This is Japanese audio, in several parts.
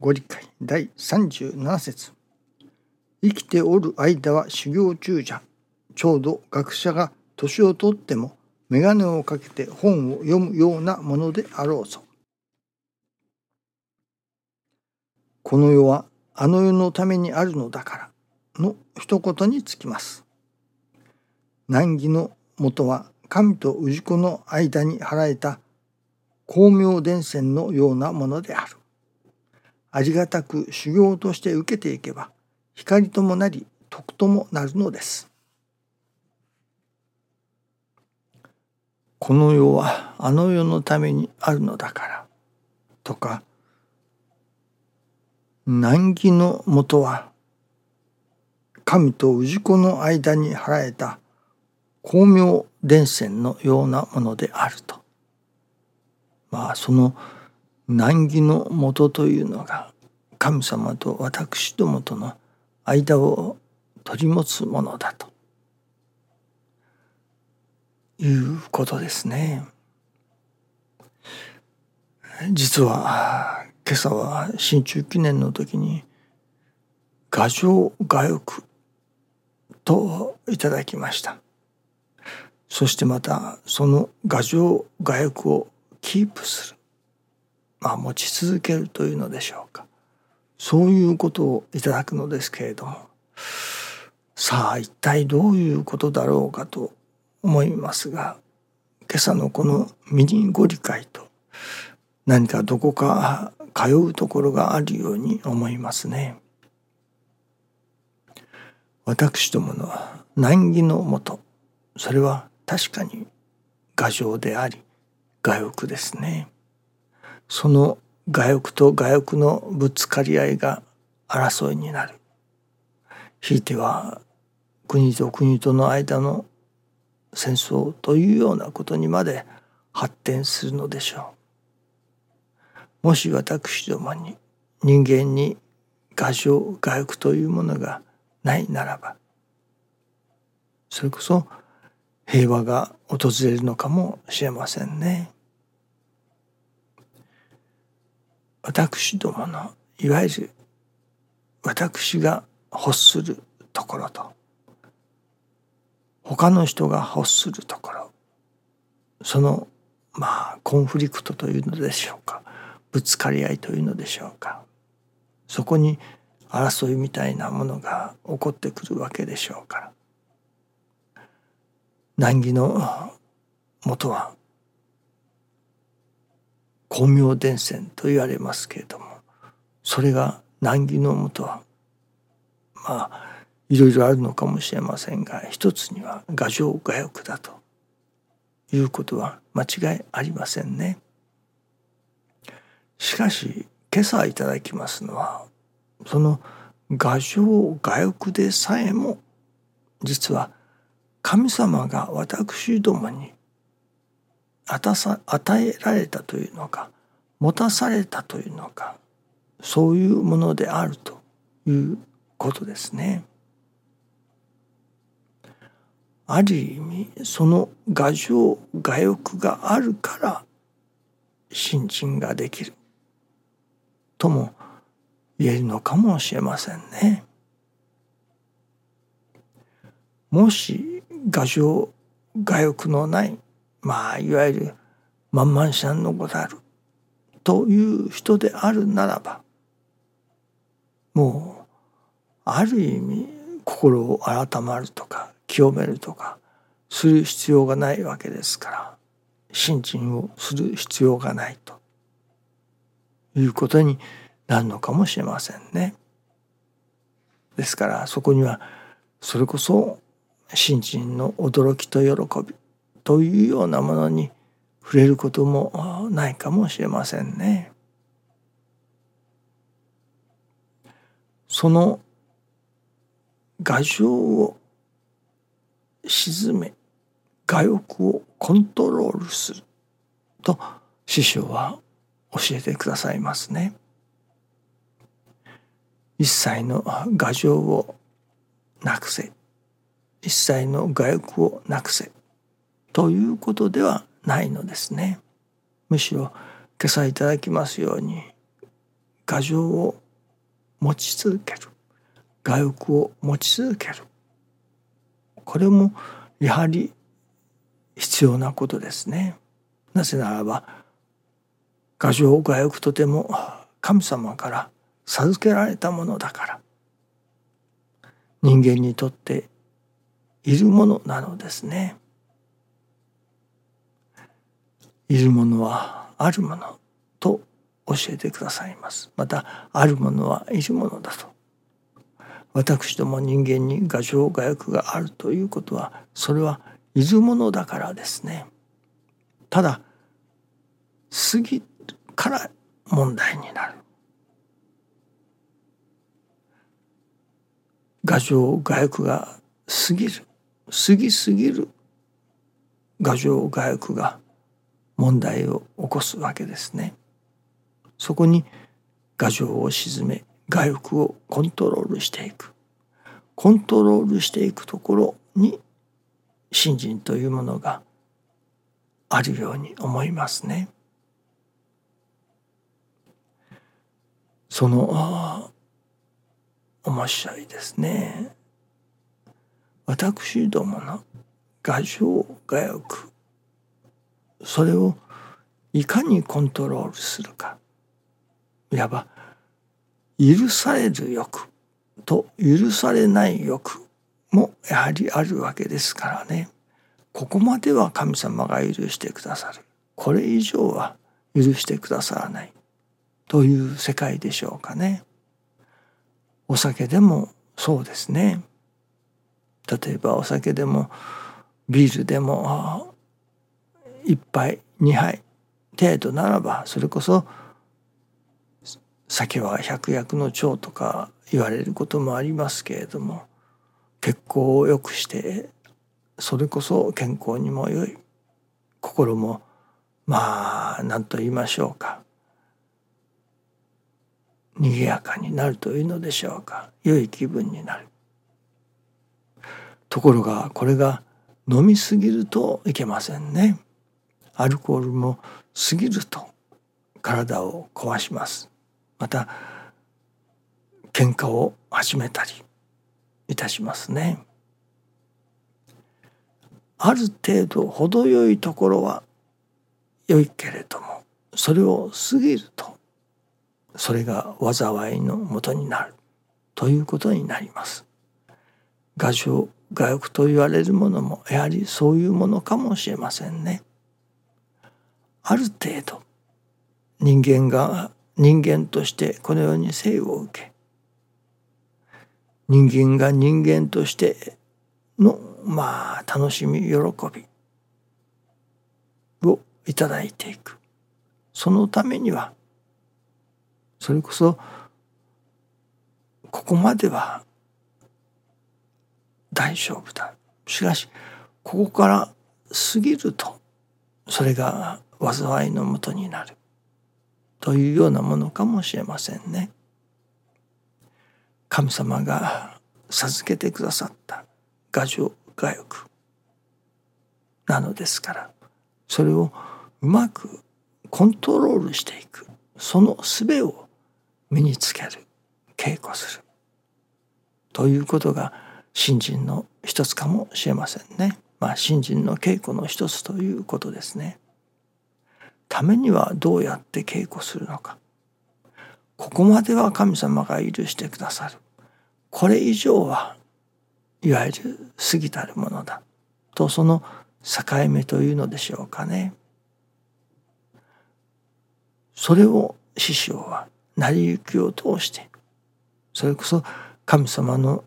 ご理解第37節生きておる間は修行中じゃ。ちょうど学者が年をとっても眼鏡をかけて本を読むようなものであろうぞ。この世はあの世のためにあるのだからの一言につきます。難儀のもとは神と氏子の間に払えた光明伝染のようなものである。ありがたく修行として受けていけば光ともなり徳ともなるのです。この世はあの世のためにあるのだからとか難儀のもとは神と氏子の間に払えた光明伝染のようなものであるとまあその難儀のもとというのが神様と私どもとの間を取り持つものだということですね。実は今朝は新中記念の時に画上画欲といただきました。そしてまたその画上画欲をキープする、まあ、持ち続けるというのでしょうかそういうことをいただくのですけれどもさあ一体どういうことだろうかと思いますが今朝のこのミニご理解と何かどこか通うところがあるように思いますね。私どもの難儀のもとそれは確かに牙城であり我欲ですね。その我欲と我欲のぶつかり合いが争いになる。ひいては国と国との間の戦争というようなことにまで発展するのでしょう。もし私どもに人間に我情我欲というものがないならばそれこそ平和が訪れるのかもしれませんね。私どものいわゆる私が欲するところと他の人が欲するところそのまあコンフリクトというのでしょうかぶつかり合いというのでしょうかそこに争いみたいなものが起こってくるわけでしょうから難儀のもとは光明伝染と言われますけれどもそれが難儀のもとはまあいろいろあるのかもしれませんが一つには牙城牙欲だということは間違いありませんね。しかし今朝いただきますのはその牙城牙欲でさえも実は神様が私どもに与えられたというのか持たされたというのかそういうものであるということですね。ある意味その牙城牙欲があるから信心ができるとも言えるのかもしれませんね。もし画像画欲のないまあいわゆる万々シャンのござるという人であるならばもうある意味心を改まるとか清めるとかする必要がないわけですから信心をする必要がないということになるのかもしれませんね。ですからそこにはそれこそ信心の驚きと喜びというようなものに触れることもないかもしれませんね。その牙城を沈め牙欲をコントロールすると師匠は教えてくださいますね。一切の牙城をなくせ一切の外欲をなくせということではないのですね。むしろ今朝いただきますように牙城を持ち続ける我欲を持ち続けるこれもやはり必要なことですね。なぜならば牙城我欲とても神様から授けられたものだから人間にとっているものなのですね。いるものはあるものと教えてくださいます。またあるものはいるものだと。私ども人間に牙城牙欲があるということはそれはいるものだからですね。ただ過ぎから問題になる。牙城牙欲が過ぎる過ぎすぎる牙城牙欲が問題を起こすわけですね。そこに牙城を沈め外欲をコントロールしていくコントロールしていくところに信心というものがあるように思いますね。その面白いですね。私どもの牙城牙欲それをいかにコントロールするか。いわば許される欲と許されない欲もやはりあるわけですからね。ここまでは神様が許してくださる。これ以上は許してくださらない。という世界でしょうかね。お酒でもそうですね。例えばお酒でもビールでも1杯2杯程度ならばそれこそ酒は百薬の長とか言われることもありますけれども血行を良くしてそれこそ健康にも良い心もまあ何と言いましょうか賑やかになるというのでしょうか良い気分になる。ところがこれが飲みすぎるといけませんね。アルコールも過ぎると体を壊しますまた喧嘩を始めたりいたしますね。ある程度程よいところは良いけれどもそれを過ぎるとそれが災いのもとになるということになります。画情画欲と言われるものもやはりそういうものかもしれませんね。ある程度人間が人間としてこのように生を受け人間が人間としてのまあ楽しみ喜びをいただいていく。そのためにはそれこそここまでは大丈夫だ。しかしここから過ぎるとそれが災いのもとになる。というようなものかもしれませんね。神様が授けてくださった。牙城牙欲なのですから。それをうまくコントロールしていく。その術を身につける。稽古する。ということが信心の一つかもしれませんね。まあ信心の稽古の一つということですね。ためにはどうやって稽古するのか。ここまでは神様が許してくださる。これ以上はいわゆる過ぎたるものだ。とその境目というのでしょうかね。それを師匠は成り行きを通してそれこそ神様の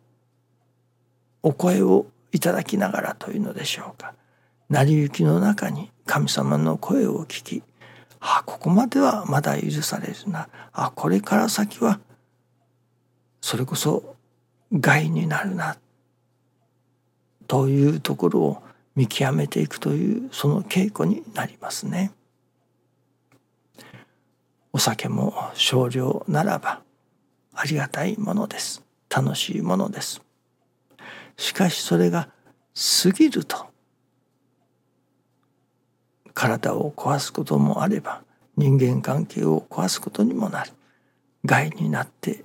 お声をいただきながらというのでしょうか。成り行きの中に神様の声を聞きあここまではまだ許されるなあこれから先はそれこそ害になるなというところを見極めていくというその稽古になりますね。お酒も少量ならばありがたいものです。楽しいものです。しかしそれが過ぎると体を壊すこともあれば人間関係を壊すことにもなる害になって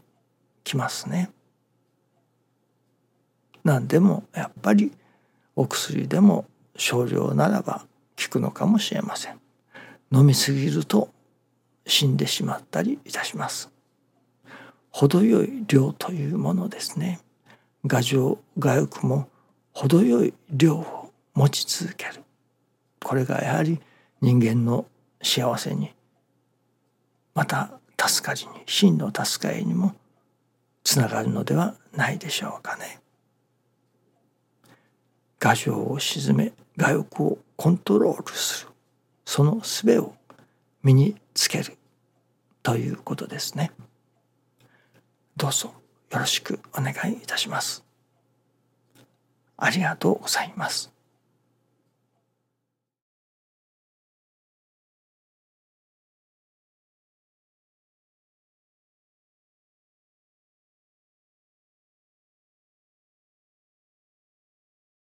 きますね。何でもやっぱりお薬でも少量ならば効くのかもしれません。飲みすぎると死んでしまったりいたします。程よい量というものですね。牙城牙欲も程よい量を持ち続ける。これがやはり人間の幸せにまた助かりに真の助かりにもつながるのではないでしょうかね。牙城を鎮め牙欲をコントロールするその術を身につけるということですね。どうぞよろしくお願いいたします。ありがとうございます。